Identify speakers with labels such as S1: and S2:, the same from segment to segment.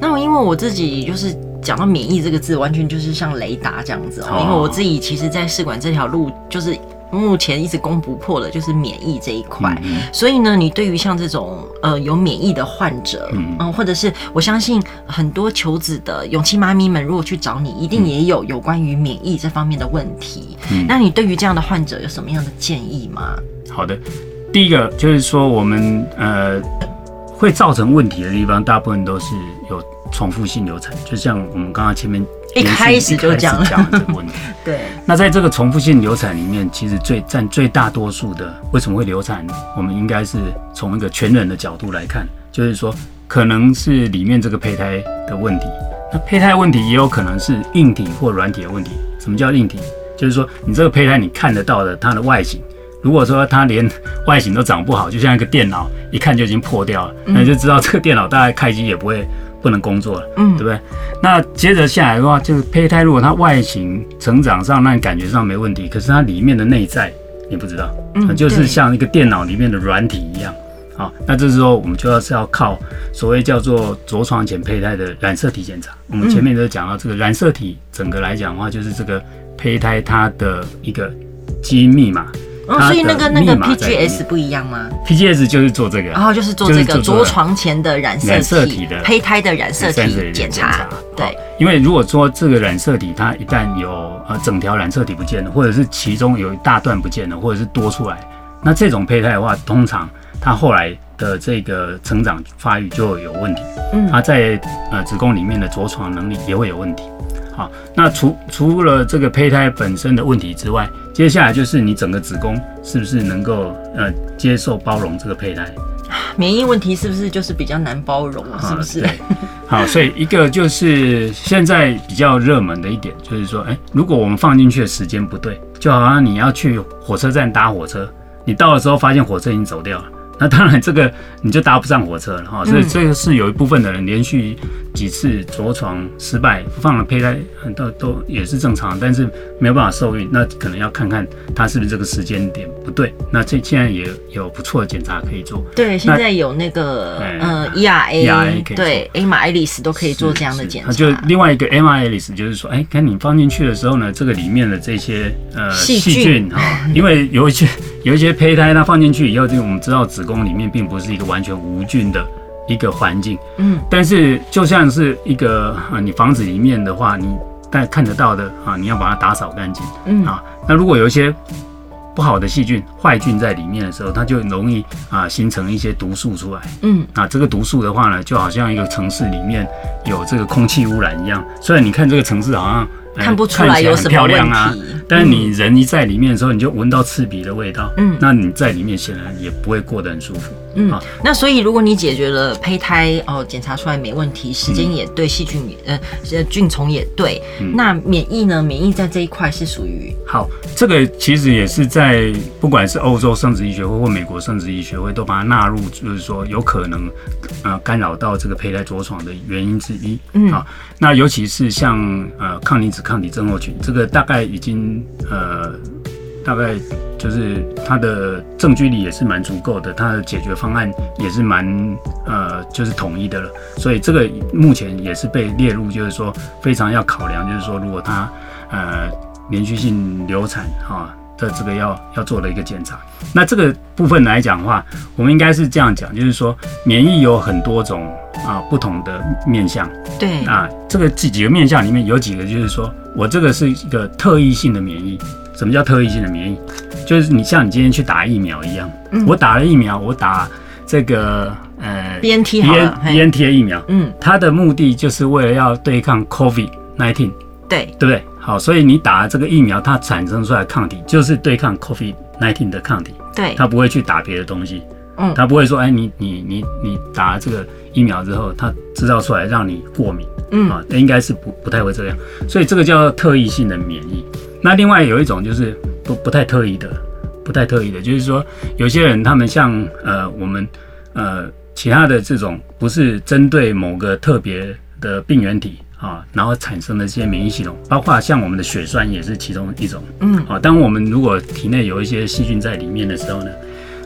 S1: 那么因为我自己就是讲到免疫这个字，完全就是像雷达这样子哦、喔。因为我自己其实，在试管这条路就是。目前一直攻不破的就是免疫这一块，所以呢，你对于像这种呃有免疫的患者，嗯，嗯，或者是我相信很多求子的勇气妈咪们，如果去找你，一定也有有关于免疫这方面的问题。嗯，那你对于这样的患者有什么样的建议吗？
S2: 好的，第一个就是说，我们呃会造成问题的地方，大部分都是有重复性流产，就像我们刚刚前面。
S1: 一开始就讲了
S2: 这个问题。对。那在这个重复性流产里面，其实最占最大多数的，为什么会流产？我们应该是从一个全人的角度来看，就是说，可能是里面这个胚胎的问题。那胚胎问题也有可能是硬体或软体的问题。什么叫硬体？就是说，你这个胚胎你看得到的它的外形，如果说它连外形都长不好，就像一个电脑，一看就已经破掉了，那你就知道这个电脑大概开机也不会。不能工作了，嗯，对不对？那接着下来的话，就是胚胎，如果它外形成长上，那你感觉上没问题，可是它里面的内在你不知道，嗯，就是像一个电脑里面的软体一样，好，那这时候我们就要是要靠所谓叫做着床前胚胎的染色体检查。我们前面都讲到这个染色体，整个来讲的话，就是这个胚胎它的一个基因密码。
S1: 哦，所以那个那个 PGS 不一样吗
S2: ？PGS 就是做这个，
S1: 然后就是做这个着床前的染色体的胚胎的染色体检查。对，
S2: 因为如果说这个染色体它一旦有呃整条染色体不见了，或者是其中有一大段不见了，或者是多出来，那这种胚胎的话，通常它后来的这个成长发育就有问题。嗯，它在呃子宫里面的着床能力也会有问题。好，那除除了这个胚胎本身的问题之外，接下来就是你整个子宫是不是能够呃接受包容这个胚胎？
S1: 免疫问题是不是就是比较难包容？是不是？
S2: 好，所以一个就是现在比较热门的一点就是说，哎，如果我们放进去的时间不对，就好像你要去火车站搭火车，你到了之后发现火车已经走掉了。那当然，这个你就搭不上火车了哈。所以这个是有一部分的人连续几次着床失败，放了胚胎都都也是正常，但是没有办法受孕，那可能要看看他是不是这个时间点不对。那这现在也有不错的检查可以做。
S1: 对，现在有那个呃 ERA，对，AMA-ALIS 都可以做这样的检查。
S2: 就另外一个 AMA-ALIS 就是说，哎，看你放进去的时候呢，这个里面的这些呃细菌哈，因为有一些有一些胚胎它放进去以后，这个我们知道子宫里面并不是一个完全无菌的一个环境，嗯，但是就像是一个啊，你房子里面的话，你但看得到的啊，你要把它打扫干净，嗯。啊，那如果有一些不好的细菌、坏菌在里面的时候，它就容易啊形成一些毒素出来，嗯。啊，这个毒素的话呢，就好像一个城市里面有这个空气污染一样，虽然你看这个城市好像。
S1: 看不出来有什么
S2: 问题啊，但是你人一在里面的时候，你就闻到刺鼻的味道。嗯，那你在里面显然也不会过得很舒服。
S1: 嗯，那所以如果你解决了胚胎哦，检查出来没问题，时间也对，细菌也呃菌虫也对，那免疫呢？免疫在这一块是属于
S2: 好，这个其实也是在不管是欧洲生殖医学会或美国生殖医学会都把它纳入，就是说有可能呃干扰到这个胚胎着床的原因之一。嗯，好，那尤其是像呃抗离子抗体症候群，这个大概已经呃。大概就是它的证据力也是蛮足够的，它的解决方案也是蛮呃就是统一的了，所以这个目前也是被列入，就是说非常要考量，就是说如果它呃连续性流产哈的这个要要做的一个检查，那这个部分来讲的话，我们应该是这样讲，就是说免疫有很多种啊不同的面向，
S1: 对。
S2: 啊这个几几个面向里面有几个就是说我这个是一个特异性的免疫。什么叫特异性的免疫？就是你像你今天去打疫苗一样，嗯、我打了疫苗，我打这个呃
S1: B N T
S2: B N B N T 的疫苗，嗯，它的目的就是为了要对抗 COVID nineteen，
S1: 对。
S2: 对不对？好，所以你打了这个疫苗，它产生出来的抗体就是对抗 COVID nineteen 的抗体，
S1: 对，
S2: 它不会去打别的东西，嗯，它不会说，哎，你你你你打了这个疫苗之后，它制造出来让你过敏，嗯。啊，那应该是不不太会这样，所以这个叫特异性的免疫。那另外有一种就是不不太特异的，不太特异的，就是说有些人他们像呃我们呃其他的这种不是针对某个特别的病原体啊，然后产生的这些免疫系统，包括像我们的血栓也是其中一种，嗯，啊，当我们如果体内有一些细菌在里面的时候呢，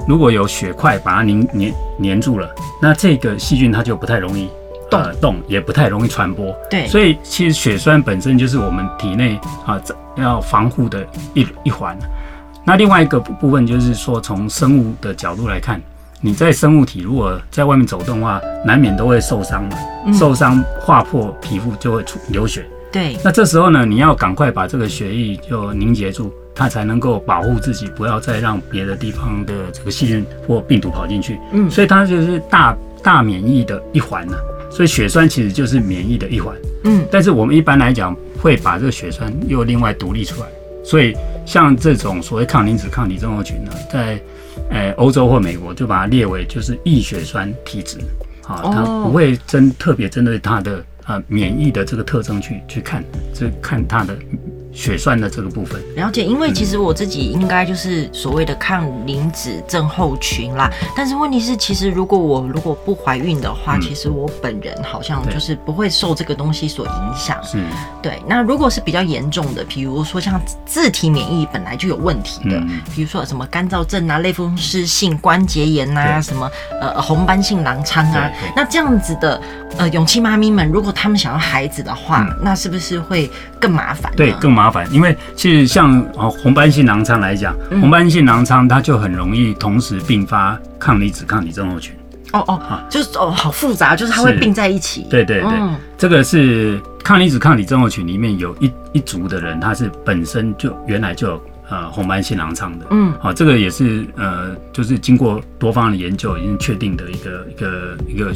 S2: 如果有血块把它粘粘粘住了，那这个细菌它就不太容易
S1: 动
S2: 动，也不太容易传播。
S1: 对，
S2: 所以其实血栓本身就是我们体内啊要防护的一一环。那另外一个部分就是说，从生物的角度来看，你在生物体如果在外面走动的话，难免都会受伤嘛，嗯、受伤划破皮肤就会出流血。
S1: 对，
S2: 那这时候呢，你要赶快把这个血液就凝结住，它才能够保护自己，不要再让别的地方的这个细菌或病毒跑进去。嗯，所以它就是大大免疫的一环呢。所以血栓其实就是免疫的一环。嗯，但是我们一般来讲会把这个血栓又另外独立出来。所以像这种所谓抗磷脂抗体症候群呢，在呃欧洲或美国就把它列为就是易血栓体质。啊，它不会针特别针对它的。呃，免疫的这个特征去去看，这看它的。血栓的这个部分
S1: 了解，因为其实我自己应该就是所谓的抗磷脂症候群啦。但是问题是，其实如果我如果不怀孕的话，嗯、其实我本人好像就是不会受这个东西所影响。是，对。那如果是比较严重的，比如说像自体免疫本来就有问题的，嗯、比如说什么干燥症啊、类风湿性关节炎、啊、什么呃红斑性狼疮啊，那这样子的呃勇气妈咪们，如果他们想要孩子的话，嗯、那是不是会更麻烦？
S2: 对，更麻烦。麻烦，因为其实像哦红斑性狼疮来讲，嗯、红斑性狼疮它就很容易同时并发抗离子抗体症候群。
S1: 哦哦，啊，就是哦好复杂，就是它会并在一起。
S2: 对对对，嗯、这个是抗离子抗体症候群里面有一一组的人，他是本身就原来就有呃红斑性狼疮的。嗯，好、啊，这个也是呃就是经过多方的研究已经确定的一个一个一个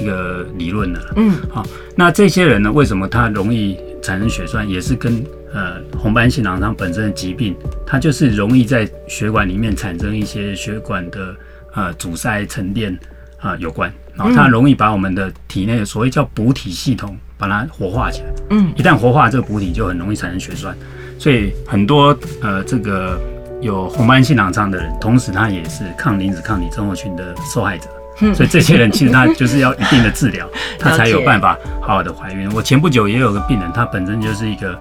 S2: 一个理论了。嗯，好、啊，那这些人呢，为什么他容易产生血栓，也是跟呃，红斑性狼疮本身的疾病，它就是容易在血管里面产生一些血管的呃阻塞沉淀啊有关，然后它容易把我们的体内的所谓叫补体系统把它活化起来。嗯，一旦活化这个补体，就很容易产生血栓。所以很多呃这个有红斑性狼疮的人，同时他也是抗磷脂抗体症候群的受害者。所以这些人其实他就是要一定的治疗，他才有办法好好的怀孕。我前不久也有个病人，他本身就是一个。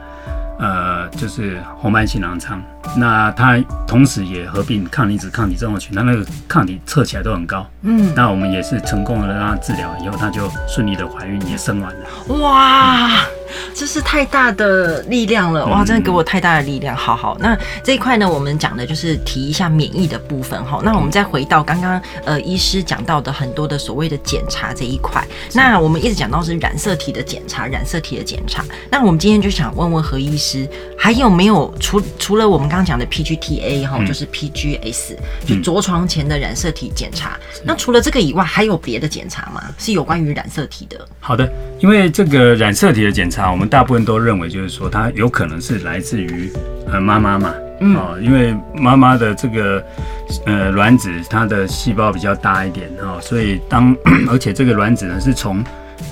S2: 呃，就是红斑性狼疮，那他同时也合并抗磷脂抗体症候群，他那个抗体测起来都很高。嗯，那我们也是成功的让他治疗以后，他就顺利的怀孕也生完了。
S1: 哇！嗯这是太大的力量了哇！真的给我太大的力量。好好，那这一块呢，我们讲的就是提一下免疫的部分哈。那我们再回到刚刚呃医师讲到的很多的所谓的检查这一块。那我们一直讲到是染色体的检查，染色体的检查。那我们今天就想问问何医师，还有没有除除了我们刚刚讲的 PGT-A 哈，就是 PGS，就着床前的染色体检查。那除了这个以外，还有别的检查吗？是有关于染色体的？
S2: 好的，因为这个染色体的检查。我们大部分都认为，就是说它有可能是来自于呃妈妈嘛，哦，因为妈妈的这个呃卵子，它的细胞比较大一点哦，所以当 而且这个卵子呢是从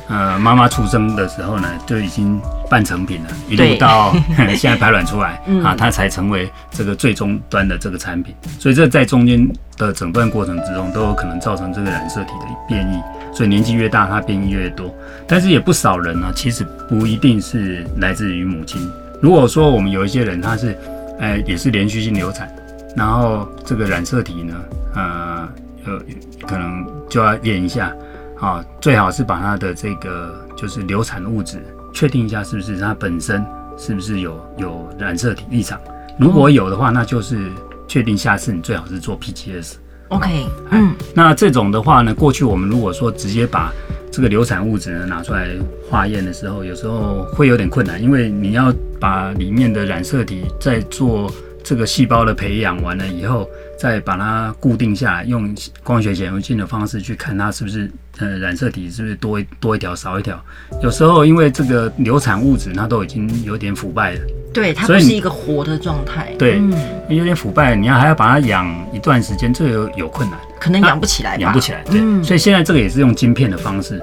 S2: 呃妈妈出生的时候呢就已经半成品了，一路到现在排卵出来 啊，它才成为这个最终端的这个产品，所以这在中间的整段过程之中都有可能造成这个染色体的变异。所以年纪越大，它变异越多，但是也不少人呢，其实不一定是来自于母亲。如果说我们有一些人，他是，呃，也是连续性流产，然后这个染色体呢，呃，呃，可能就要验一下，啊，最好是把它的这个就是流产物质确定一下，是不是它本身是不是有有染色体异常，如果有的话，那就是确定下次你最好是做 PGS。
S1: OK，嗯，
S2: 那这种的话呢，过去我们如果说直接把这个流产物质呢拿出来化验的时候，有时候会有点困难，因为你要把里面的染色体再做这个细胞的培养完了以后，再把它固定下来，用光学显微镜的方式去看它是不是呃染色体是不是多一多一条少一条，有时候因为这个流产物质它都已经有点腐败了。
S1: 对，它不是一个活的状态。
S2: 对，嗯、有点腐败，你要还要把它养一段时间，这个有有困难，
S1: 可能养不起来。
S2: 养不起来，对。嗯、所以现在这个也是用晶片的方式。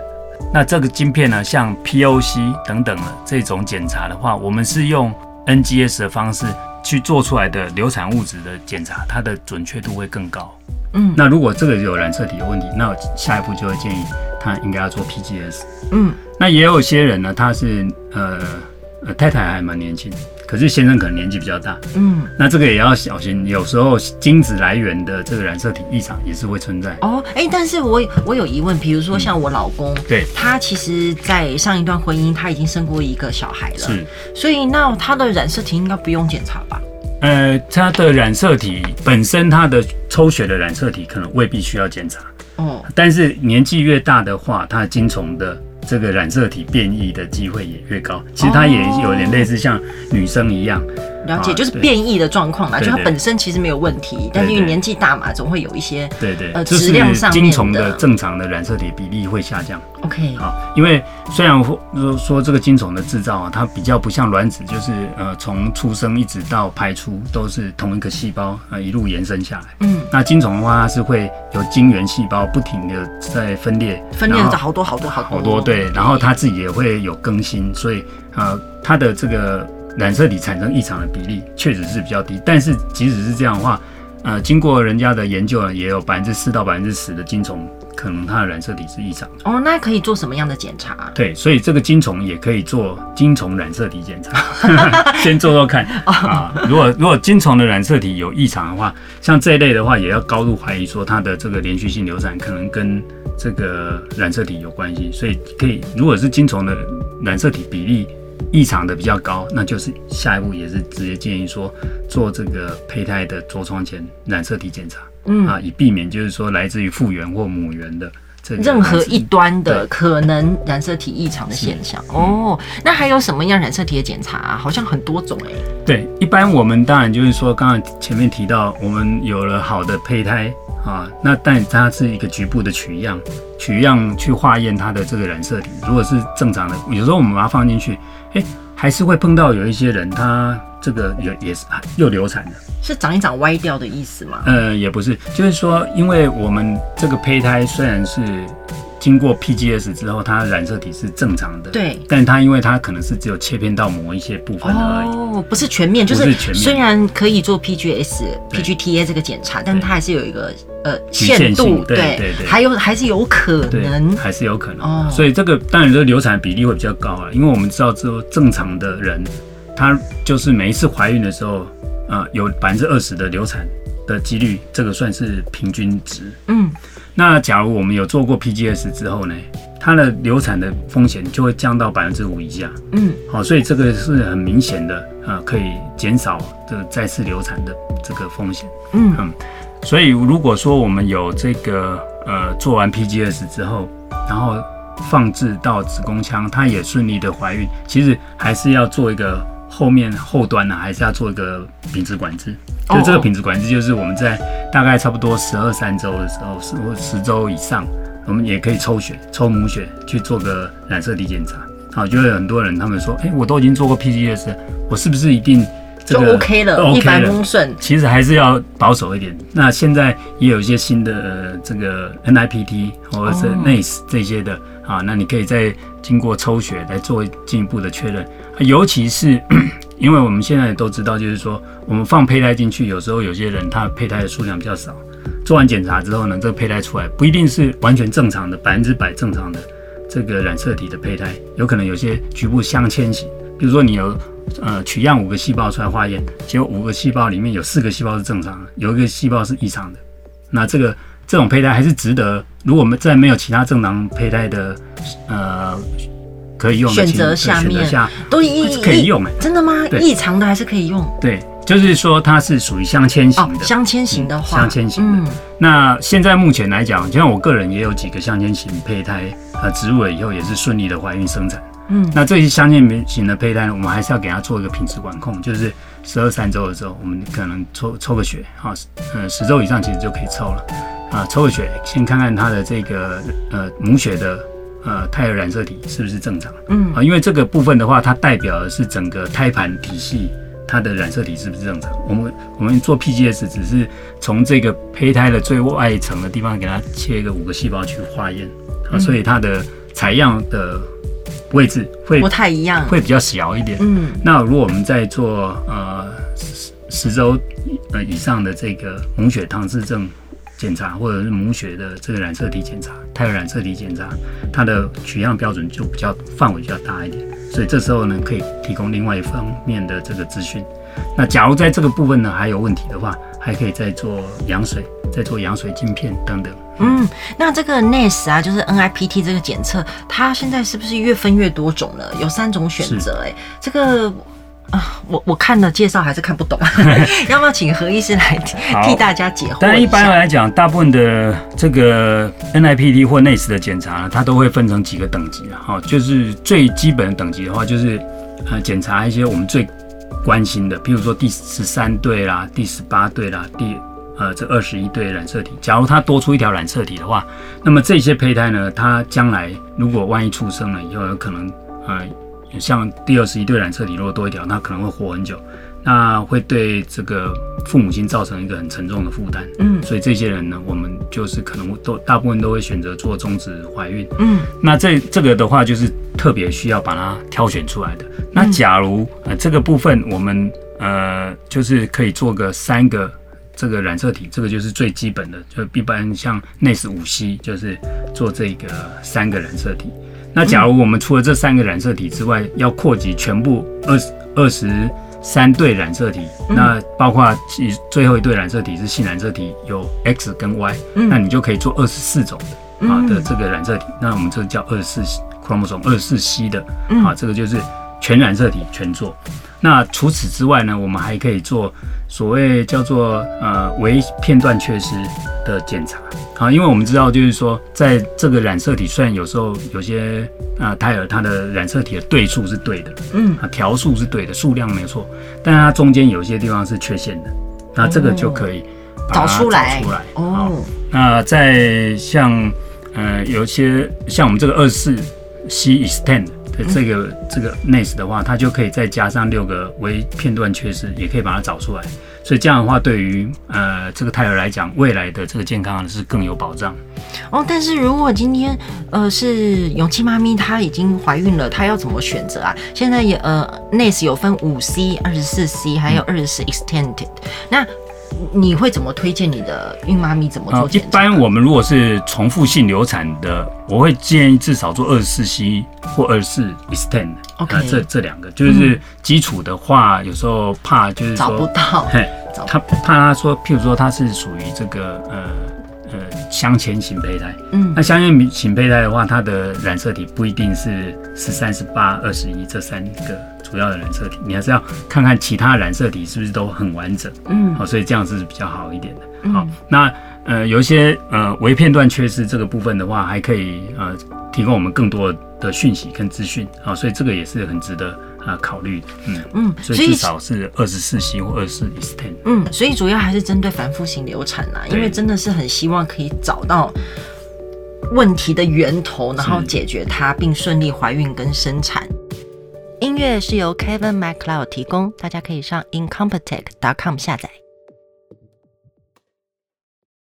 S2: 那这个晶片呢，像 POC 等等的这种检查的话，我们是用 NGS 的方式去做出来的流产物质的检查，它的准确度会更高。嗯，那如果这个有染色体有问题，那下一步就会建议他应该要做 PGS。嗯，那也有些人呢，他是呃呃太太还蛮年轻。可是先生可能年纪比较大，
S1: 嗯，
S2: 那这个也要小心。有时候精子来源的这个染色体异常也是会存在。
S1: 哦，哎、欸，但是我我有疑问，比如说像我老公，
S2: 嗯、对，
S1: 他其实，在上一段婚姻他已经生过一个小孩了，
S2: 是，
S1: 所以那他的染色体应该不用检查吧？
S2: 呃，他的染色体本身，他的抽血的染色体可能未必需要检查。
S1: 哦，
S2: 但是年纪越大的话，他精虫的这个染色体变异的机会也越高。其实它也有点类似像女生一样。
S1: 了解，就是变异的状况嘛，就它本身其实没有问题，但是因为年纪大嘛，总会有一些
S2: 对对，
S1: 呃质量上面的。
S2: 精虫的正常的染色体比例会下降。
S1: OK，
S2: 好，因为虽然说说这个精虫的制造啊，它比较不像卵子，就是呃从出生一直到排出都是同一个细胞呃一路延伸下来。
S1: 嗯，
S2: 那精虫的话，它是会有精原细胞不停的在分裂，
S1: 分裂了好多好多好多
S2: 好多对，然后它自己也会有更新，所以呃它的这个。染色体产生异常的比例确实是比较低，但是即使是这样的话，呃，经过人家的研究呢，也有百分之四到百分之十的精虫可能它的染色体是异常的。
S1: 哦，那可以做什么样的检查？
S2: 对，所以这个精虫也可以做精虫染色体检查，先做做看啊。如果如果精虫的染色体有异常的话，像这一类的话，也要高度怀疑说它的这个连续性流产可能跟这个染色体有关系，所以可以，如果是精虫的染色体比例。异常的比较高，那就是下一步也是直接建议说做这个胚胎的着床前染色体检查，嗯啊，以避免就是说来自于父源或母源的这
S1: 任何一端的可能染色体异常的现象。哦，那还有什么样染色体的检查啊？好像很多种哎、欸。
S2: 对，一般我们当然就是说，刚刚前面提到，我们有了好的胚胎啊，那但它是一个局部的取样，取样去化验它的这个染色体，如果是正常的，有时候我们把它放进去。哎、欸，还是会碰到有一些人，他这个也也是又流产了，
S1: 是长一长歪掉的意思吗？
S2: 呃，也不是，就是说，因为我们这个胚胎虽然是经过 PGS 之后，它染色体是正常的，
S1: 对，
S2: 但它因为它可能是只有切片到某一些部分而已，
S1: 哦，不是全面，就是虽然可以做 PGS、PGTA 这个检查，但它还是有一个。呃，限度对对对，还有还是有可能，
S2: 还是有可能。哦。所以这个当然这个流产比例会比较高啊，因为我们知道之后正常的人，他就是每一次怀孕的时候，呃，有百分之二十的流产的几率，这个算是平均值。
S1: 嗯，
S2: 那假如我们有做过 PGS 之后呢，它的流产的风险就会降到百分之五以下。
S1: 嗯，
S2: 好，所以这个是很明显的，呃，可以减少这个再次流产的这个风险。
S1: 嗯嗯。
S2: 所以，如果说我们有这个呃做完 PGS 之后，然后放置到子宫腔，它也顺利的怀孕，其实还是要做一个后面后端呢、啊，还是要做一个品质管制。就这个品质管制，就是我们在大概差不多十二三周的时候，十或十周以上，我们也可以抽血，抽母血去做个染色体检查。好，就有很多人他们说，哎、欸，我都已经做过 PGS，我是不是一定？
S1: 这个、就 OK 了，一帆风顺。
S2: 其实还是要保守一点。那现在也有一些新的、呃、这个 NIPT 或者是 NICE 这些的、哦、啊，那你可以再经过抽血来做进一步的确认。尤其是 因为我们现在都知道，就是说我们放胚胎进去，有时候有些人他胚胎的数量比较少，做完检查之后呢，这个胚胎出来不一定是完全正常的，百分之百正常的这个染色体的胚胎，有可能有些局部相迁型。比如说你有。呃，取样五个细胞出来化验，结果五个细胞里面有四个细胞是正常的，有一个细胞是异常的。那这个这种胚胎还是值得，如果我们在没有其他正常胚胎的呃可以用的
S1: 选择下面
S2: 下
S1: 都一
S2: 可以用哎，
S1: 真的吗？异常的还是可以用？
S2: 对，就是说它是属于镶嵌型的。
S1: 镶嵌型的话，
S2: 镶嵌型的。嗯。那现在目前来讲，就像我个人也有几个镶嵌型胚胎，呃，植入了以后也是顺利的怀孕生产。
S1: 嗯，
S2: 那这些镶嵌型的胚胎呢，我们还是要给它做一个品质管控，就是十二三周的时候，我们可能抽抽个血，啊，呃，十周以上其实就可以抽了，啊，抽个血，先看看它的这个呃母血的呃胎儿染色体是不是正常，
S1: 嗯，
S2: 啊，因为这个部分的话，它代表的是整个胎盘体系它的染色体是不是正常。我们我们做 PGS 只是从这个胚胎的最外层的地方给它切一个五个细胞去化验，啊，所以它的采样的。位置会
S1: 不太一样，
S2: 会比较小一点。
S1: 嗯，
S2: 那如果我们在做呃十十周呃以上的这个母血唐氏症检查，或者是母血的这个染色体检查、胎儿染色体检查，它的取样标准就比较范围比较大一点。所以这时候呢，可以提供另外一方面的这个资讯。那假如在这个部分呢还有问题的话，还可以再做羊水，再做羊水镜片等等。
S1: 嗯，那这个 NIPS 啊，就是 NIPT 这个检测，它现在是不是越分越多种了？有三种选择，哎，这个。啊，我我看了介绍还是看不懂，要不要请何医师来替大家解惑？
S2: 但一般来讲，大部分的这个 NIPT 或 NIPS 的检查呢，它都会分成几个等级啊。哈，就是最基本的等级的话，就是呃检查一些我们最关心的，譬如说第十三对啦、第十八对啦、第呃这二十一对染色体。假如它多出一条染色体的话，那么这些胚胎呢，它将来如果万一出生了以后，有可能呃。像第二十一对染色体如果多一条，那可能会活很久，那会对这个父母亲造成一个很沉重的负担。嗯，所以这些人呢，我们就是可能都大部分都会选择做终止怀孕。嗯，那这这个的话就是特别需要把它挑选出来的。那假如呃这个部分我们呃就是可以做个三个这个染色体，这个就是最基本的，就一般像 NIPS 五 C 就是做这个三个染色体。那假如我们除了这三个染色体之外，要扩及全部二十二十三对染色体，那包括其最后一对染色体是性染色体，有 X 跟 Y，那你就可以做二十四种的啊的这个染色体，那我们这个叫二十四 chromosome 二十四 C 的啊，这个就是全染色体全做。那除此之外呢，我们还可以做所谓叫做呃微片段缺失的检查啊，因为我们知道就是说，在这个染色体虽然有时候有些啊胎儿它的染色体的对数是对的，嗯，啊条数是对的，数量没错，但它中间有些地方是缺陷的，那这个就可以
S1: 找出来。
S2: 找出来哦。那在像呃有一些像我们这个二十四 C extend。对这个这个 NIPS 的话，它就可以再加上六个微片段缺失，也可以把它找出来。所以这样的话，对于呃这个胎儿来讲，未来的这个健康是更有保障。
S1: 哦，但是如果今天呃是勇气妈咪她已经怀孕了，她要怎么选择啊？现在也呃 NIPS 有分五 C、二十四 C，还有二十四 extended。那你会怎么推荐你的孕妈咪怎么做？
S2: 一般我们如果是重复性流产的，我会建议至少做二十四 C 或二十四 extend。OK，这这两个就是基础的话，嗯、有时候怕就是
S1: 找不到，
S2: 嘿，他怕他说，譬如说他是属于这个呃呃镶嵌型胚胎，嗯，那镶嵌型胚胎的话，它的染色体不一定是十三、十八、二十一这三个。主要的染色体，你还是要看看其他染色体是不是都很完整，嗯，好，所以这样是比较好一点的。好，那呃有一些呃微片段缺失这个部分的话，还可以呃提供我们更多的讯息跟资讯，啊，所以这个也是很值得啊考虑的。嗯嗯，所以至少是二十四 C 或二十四 extend。
S1: 嗯，所以主要还是针对反复型流产啦，因为真的是很希望可以找到问题的源头，然后解决它，并顺利怀孕跟生产。音乐是由 Kevin MacLeod 提供，大家可以上 incompetech.com 下载。